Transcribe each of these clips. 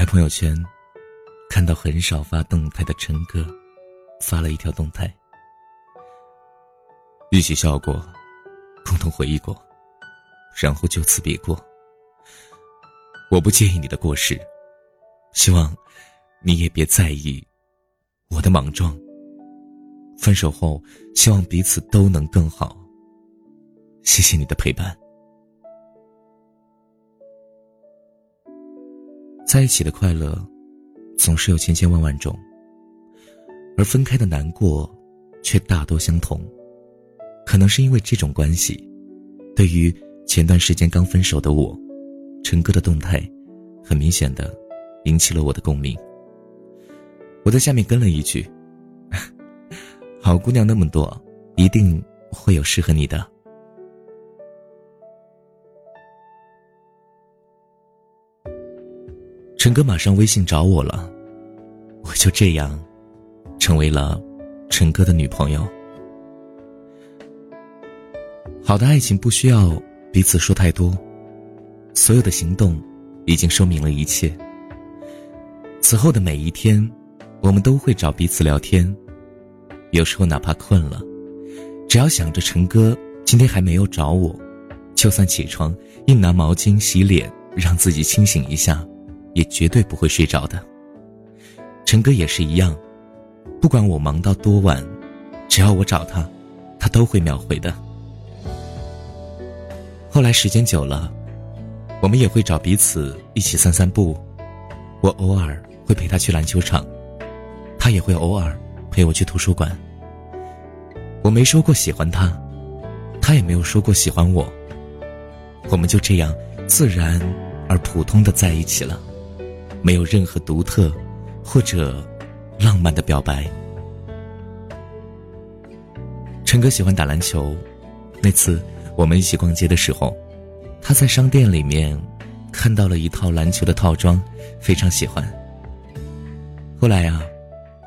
开朋友圈，看到很少发动态的陈哥，发了一条动态：一起笑过，共同回忆过，然后就此别过。我不介意你的过失，希望你也别在意我的莽撞。分手后，希望彼此都能更好。谢谢你的陪伴。在一起的快乐，总是有千千万万种，而分开的难过，却大多相同。可能是因为这种关系，对于前段时间刚分手的我，陈哥的动态，很明显的引起了我的共鸣。我在下面跟了一句：“ 好姑娘那么多，一定会有适合你的。”陈哥马上微信找我了，我就这样成为了陈哥的女朋友。好的爱情不需要彼此说太多，所有的行动已经说明了一切。此后的每一天，我们都会找彼此聊天，有时候哪怕困了，只要想着陈哥今天还没有找我，就算起床硬拿毛巾洗脸，让自己清醒一下。也绝对不会睡着的。陈哥也是一样，不管我忙到多晚，只要我找他，他都会秒回的。后来时间久了，我们也会找彼此一起散散步。我偶尔会陪他去篮球场，他也会偶尔陪我去图书馆。我没说过喜欢他，他也没有说过喜欢我。我们就这样自然而普通的在一起了。没有任何独特或者浪漫的表白。陈哥喜欢打篮球，那次我们一起逛街的时候，他在商店里面看到了一套篮球的套装，非常喜欢。后来啊，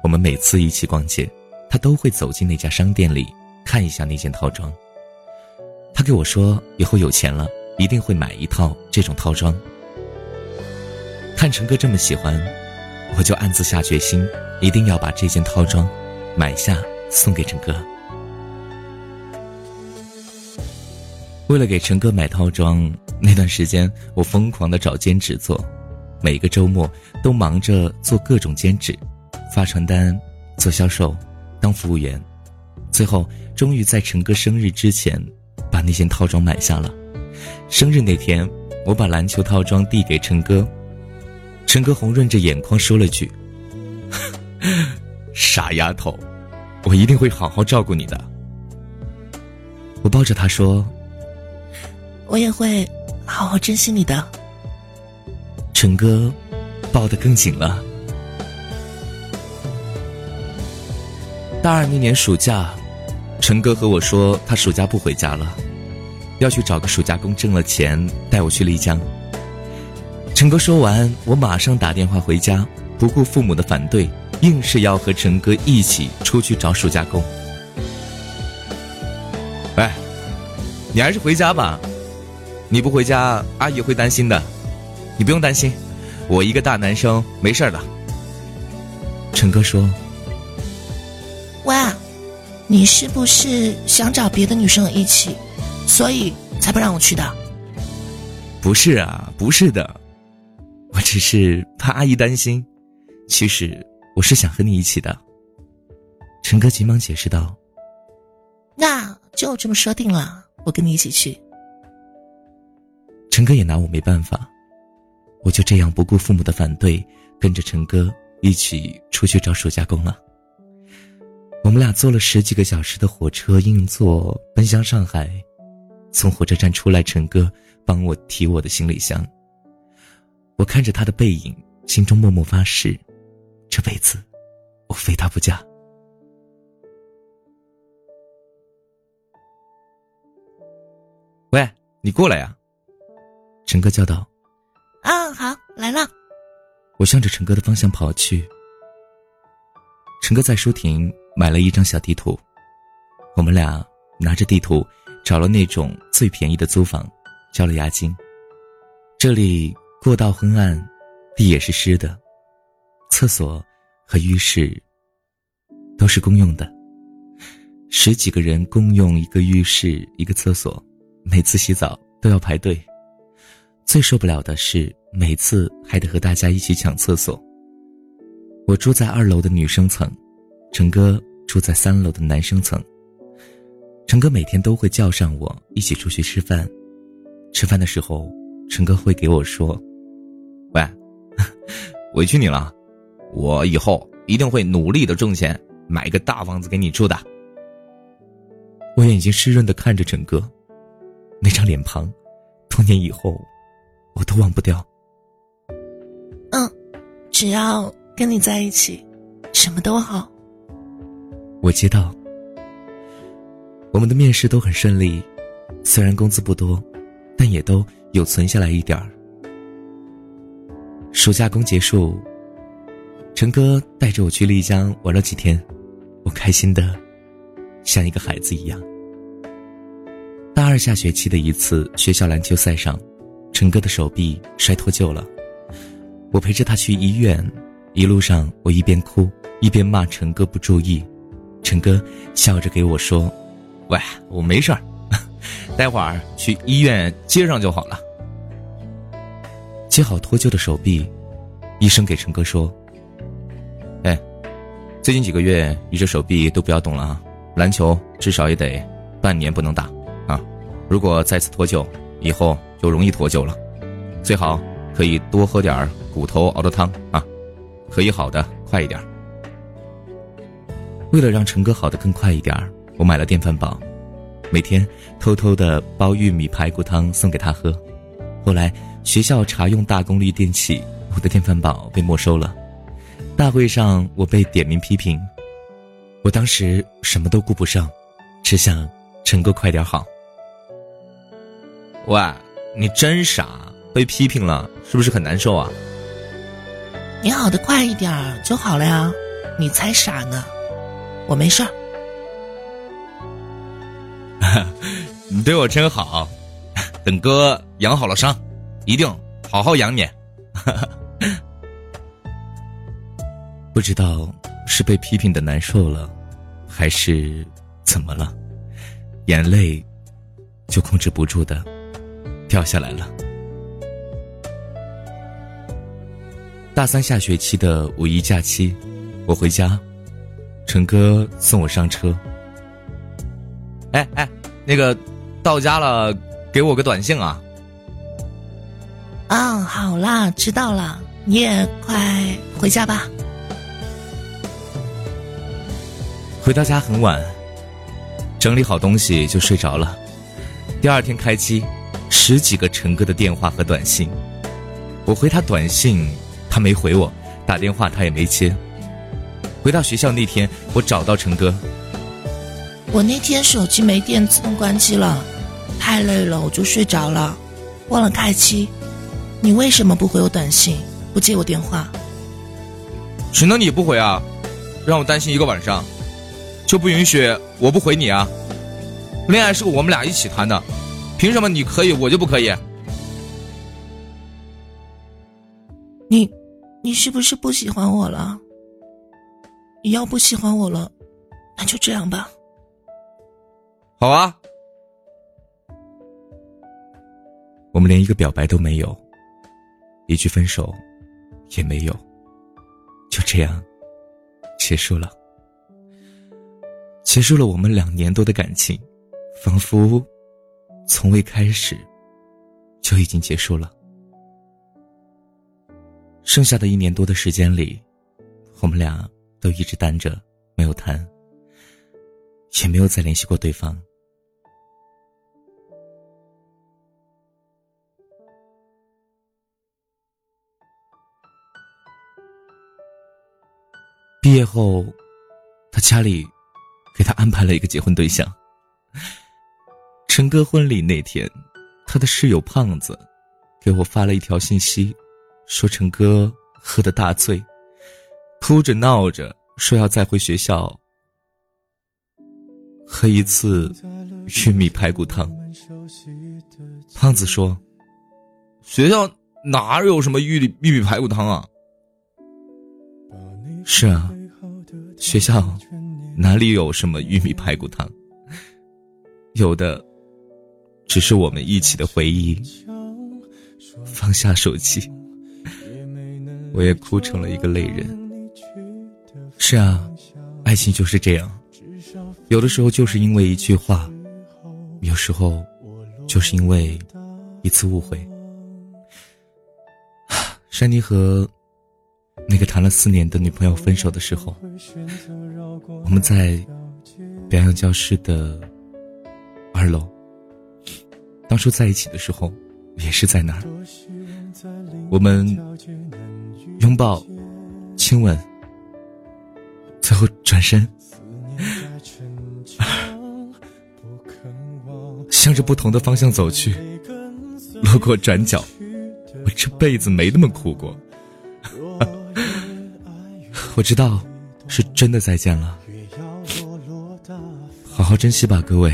我们每次一起逛街，他都会走进那家商店里看一下那件套装。他给我说，以后有钱了一定会买一套这种套装。看陈哥这么喜欢，我就暗自下决心，一定要把这件套装买下送给陈哥。为了给陈哥买套装，那段时间我疯狂的找兼职做，每个周末都忙着做各种兼职，发传单、做销售、当服务员，最后终于在陈哥生日之前把那件套装买下了。生日那天，我把篮球套装递给陈哥。陈哥红润着眼眶说了句：“ 傻丫头，我一定会好好照顾你的。”我抱着他说：“我也会好好珍惜你的。”陈哥抱得更紧了。大二那年暑假，陈哥和我说他暑假不回家了，要去找个暑假工，挣了钱带我去丽江。陈哥说完，我马上打电话回家，不顾父母的反对，硬是要和陈哥一起出去找暑假工。喂，你还是回家吧，你不回家，阿姨会担心的。你不用担心，我一个大男生，没事的。陈哥说：“喂，你是不是想找别的女生一起，所以才不让我去的？”不是啊，不是的。我只是怕阿姨担心，其实我是想和你一起的。陈哥急忙解释道：“那就这么说定了，我跟你一起去。”陈哥也拿我没办法，我就这样不顾父母的反对，跟着陈哥一起出去找暑假工了。我们俩坐了十几个小时的火车硬座奔向上海，从火车站出来，陈哥帮我提我的行李箱。我看着他的背影，心中默默发誓，这辈子我非他不嫁。喂，你过来呀！陈哥叫道。啊，好，来了。我向着陈哥的方向跑去。陈哥在书亭买了一张小地图，我们俩拿着地图找了那种最便宜的租房，交了押金。这里。过道昏暗，地也是湿的，厕所和浴室都是公用的。十几个人共用一个浴室、一个厕所，每次洗澡都要排队。最受不了的是每次还得和大家一起抢厕所。我住在二楼的女生层，陈哥住在三楼的男生层。陈哥每天都会叫上我一起出去吃饭，吃饭的时候，陈哥会给我说：“，委屈你了，我以后一定会努力的挣钱，买个大房子给你住的。”我眼睛湿润的看着陈哥，那张脸庞，多年以后，我都忘不掉。嗯，只要跟你在一起，什么都好。我接到。我们的面试都很顺利，虽然工资不多，但也都有存下来一点儿。暑假工结束，陈哥带着我去丽江玩了几天，我开心的像一个孩子一样。大二下学期的一次学校篮球赛上，陈哥的手臂摔脱臼了，我陪着他去医院，一路上我一边哭一边骂陈哥不注意，陈哥笑着给我说。喂，我没事儿，待会儿去医院接上就好了。接好脱臼的手臂，医生给陈哥说：“哎，最近几个月你这手臂都不要动了啊，篮球至少也得半年不能打啊。如果再次脱臼，以后就容易脱臼了。最好可以多喝点骨头熬的汤啊，可以好的快一点。为了让陈哥好的更快一点。”我买了电饭煲，每天偷偷的煲玉米排骨汤送给他喝。后来学校查用大功率电器，我的电饭煲被没收了。大会上我被点名批评，我当时什么都顾不上，只想陈哥快点好。喂，你真傻，被批评了是不是很难受啊？你好的快一点就好了呀，你才傻呢，我没事儿。你对我真好，等哥养好了伤，一定好好养你。不知道是被批评的难受了，还是怎么了，眼泪就控制不住的掉下来了。大三下学期的五一假期，我回家，陈哥送我上车。哎哎，那个。到家了，给我个短信啊！啊，好啦，知道了，你也快回家吧。回到家很晚，整理好东西就睡着了。第二天开机，十几个陈哥的电话和短信，我回他短信，他没回我；打电话他也没接。回到学校那天，我找到陈哥，我那天手机没电，自动关机了。太累了，我就睡着了，忘了开机。你为什么不回我短信，不接我电话？只能你不回啊，让我担心一个晚上，就不允许我不回你啊？恋爱是我们俩一起谈的，凭什么你可以，我就不可以？你，你是不是不喜欢我了？你要不喜欢我了，那就这样吧。好啊。我们连一个表白都没有，一句分手也没有，就这样结束了。结束了我们两年多的感情，仿佛从未开始就已经结束了。剩下的一年多的时间里，我们俩都一直单着，没有谈，也没有再联系过对方。毕业后，他家里给他安排了一个结婚对象。陈哥婚礼那天，他的室友胖子给我发了一条信息，说陈哥喝得大醉，哭着闹着说要再回学校喝一次玉米排骨汤。胖子说：“学校哪有什么玉米玉米排骨汤啊？是啊，学校哪里有什么玉米排骨汤？有的只是我们一起的回忆。放下手机，我也哭成了一个泪人。是啊，爱情就是这样，有的时候就是因为一句话，有时候就是因为一次误会。山妮和那个谈了四年的女朋友分手的时候，我们在表扬教室的二楼。当初在一起的时候，也是在那儿。我们拥抱、亲吻，最后转身，向着不同的方向走去，路过转角。我这辈子没那么哭过，我知道，是真的再见了。好好珍惜吧，各位。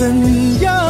怎样。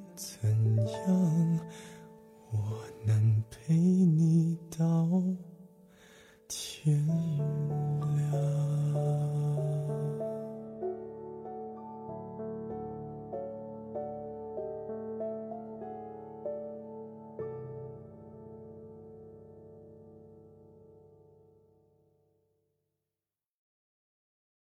怎样，我